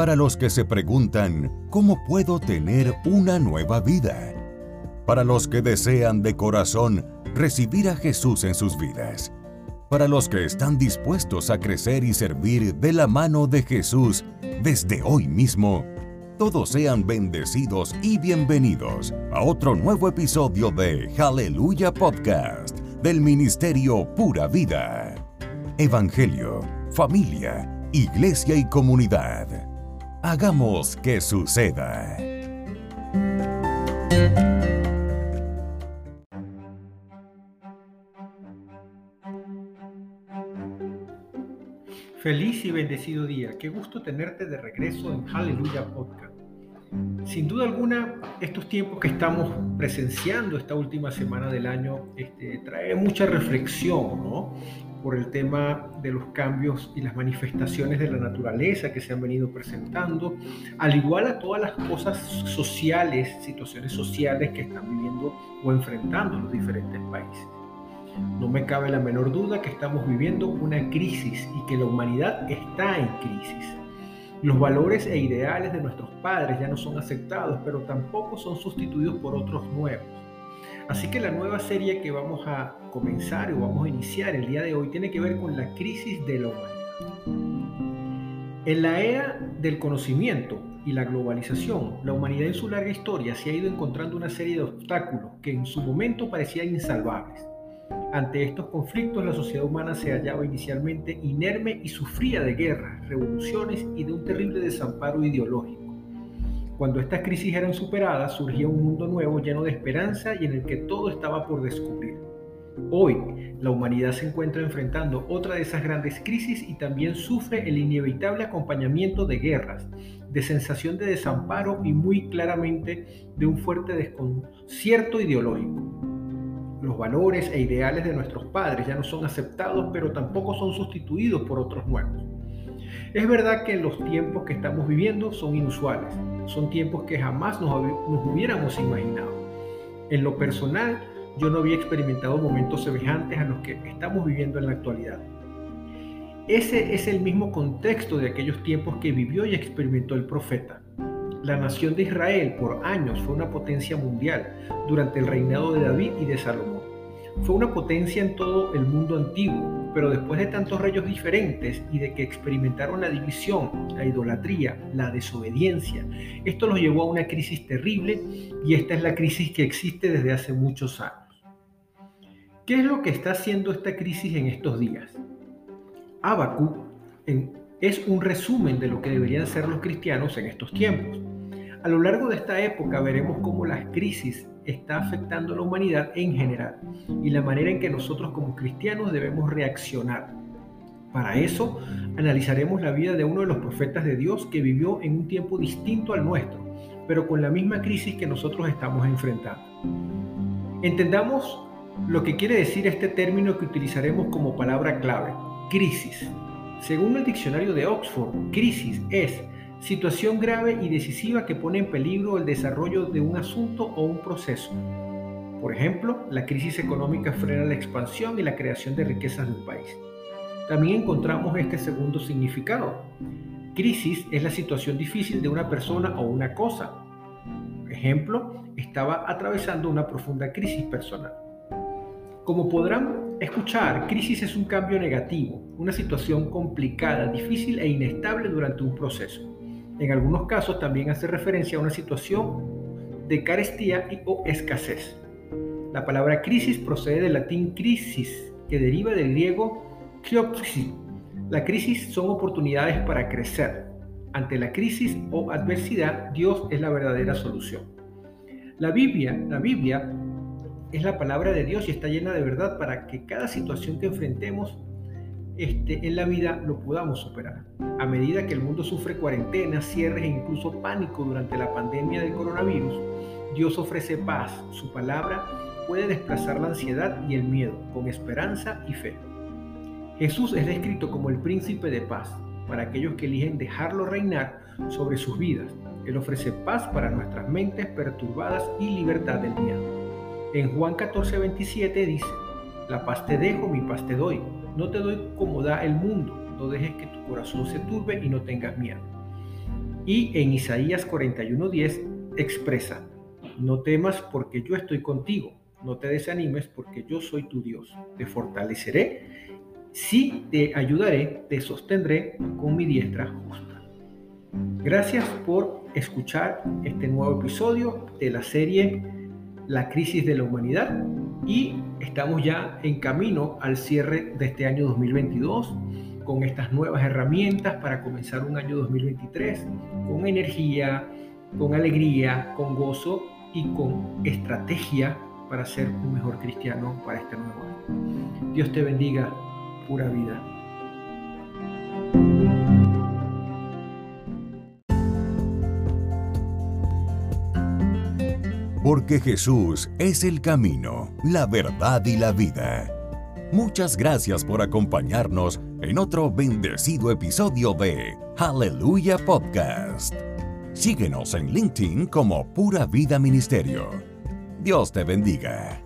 para los que se preguntan, ¿cómo puedo tener una nueva vida? Para los que desean de corazón recibir a Jesús en sus vidas. Para los que están dispuestos a crecer y servir de la mano de Jesús desde hoy mismo. Todos sean bendecidos y bienvenidos a otro nuevo episodio de Aleluya Podcast del Ministerio Pura Vida. Evangelio, familia, iglesia y comunidad. Hagamos que suceda. Feliz y bendecido día. Qué gusto tenerte de regreso en Aleluya Podcast. Sin duda alguna, estos tiempos que estamos presenciando esta última semana del año este, trae mucha reflexión ¿no? Por el tema de los cambios y las manifestaciones de la naturaleza que se han venido presentando, al igual a todas las cosas sociales, situaciones sociales que están viviendo o enfrentando los diferentes países. No me cabe la menor duda que estamos viviendo una crisis y que la humanidad está en crisis. Los valores e ideales de nuestros padres ya no son aceptados, pero tampoco son sustituidos por otros nuevos. Así que la nueva serie que vamos a comenzar o vamos a iniciar el día de hoy tiene que ver con la crisis de la humanidad. En la era del conocimiento y la globalización, la humanidad en su larga historia se ha ido encontrando una serie de obstáculos que en su momento parecían insalvables. Ante estos conflictos, la sociedad humana se hallaba inicialmente inerme y sufría de guerras, revoluciones y de un terrible desamparo ideológico. Cuando estas crisis eran superadas, surgía un mundo nuevo lleno de esperanza y en el que todo estaba por descubrir. Hoy, la humanidad se encuentra enfrentando otra de esas grandes crisis y también sufre el inevitable acompañamiento de guerras, de sensación de desamparo y muy claramente de un fuerte desconcierto ideológico. Los valores e ideales de nuestros padres ya no son aceptados, pero tampoco son sustituidos por otros nuevos. Es verdad que los tiempos que estamos viviendo son inusuales, son tiempos que jamás nos, hubiéramos imaginado. En lo personal, yo no había experimentado momentos semejantes a los que estamos viviendo en la actualidad. Ese es el mismo contexto de aquellos tiempos que vivió y experimentó el profeta. La nación de Israel por años fue una potencia mundial durante el reinado de David y de Salomón. Fue una potencia en todo el mundo antiguo, pero después de tantos reyes diferentes y de que experimentaron la división, la idolatría, la desobediencia, esto los llevó a una crisis terrible y esta es la crisis que existe desde hace muchos años. ¿Qué es lo que está haciendo esta crisis en estos días? Habacuc es un resumen de lo que deberían ser los cristianos en estos tiempos. A lo largo de esta época veremos cómo las crisis está afectando a la humanidad en general y la manera en que nosotros como cristianos debemos reaccionar. Para eso, analizaremos la vida de uno de los profetas de Dios que vivió en un tiempo distinto al nuestro, pero con la misma crisis que nosotros estamos enfrentando. Entendamos lo que quiere decir este término que utilizaremos como palabra clave, crisis. Según el diccionario de Oxford, crisis es situación grave y decisiva que pone en peligro el desarrollo de un asunto o un proceso. Por ejemplo, la crisis económica frena la expansión y la creación de riquezas del país. También encontramos este segundo significado. Crisis es la situación difícil de una persona o una cosa. Por ejemplo, estaba atravesando una profunda crisis personal. Como podrán escuchar, crisis es un cambio negativo, una situación complicada, difícil e inestable durante un proceso. En algunos casos también hace referencia a una situación de carestía o escasez. La palabra crisis procede del latín crisis, que deriva del griego kriopsis. La crisis son oportunidades para crecer. Ante la crisis o adversidad, Dios es la verdadera solución. La Biblia, la Biblia es la palabra de Dios y está llena de verdad para que cada situación que enfrentemos este, en la vida lo podamos superar. A medida que el mundo sufre cuarentena, cierres e incluso pánico durante la pandemia del coronavirus, Dios ofrece paz. Su palabra puede desplazar la ansiedad y el miedo con esperanza y fe. Jesús es descrito como el príncipe de paz para aquellos que eligen dejarlo reinar sobre sus vidas. Él ofrece paz para nuestras mentes perturbadas y libertad del miedo. En Juan 14, 27 dice, la paz te dejo, mi paz te doy. No te doy como da el mundo. No dejes que tu corazón se turbe y no tengas miedo. Y en Isaías 41:10 expresa, no temas porque yo estoy contigo, no te desanimes porque yo soy tu Dios, te fortaleceré, sí te ayudaré, te sostendré con mi diestra justa. Gracias por escuchar este nuevo episodio de la serie La crisis de la humanidad y estamos ya en camino al cierre de este año 2022 con estas nuevas herramientas para comenzar un año 2023 con energía, con alegría, con gozo y con estrategia para ser un mejor cristiano para este nuevo año. Dios te bendiga, pura vida. Porque Jesús es el camino, la verdad y la vida. Muchas gracias por acompañarnos en otro bendecido episodio de Hallelujah Podcast. Síguenos en LinkedIn como Pura Vida Ministerio. Dios te bendiga.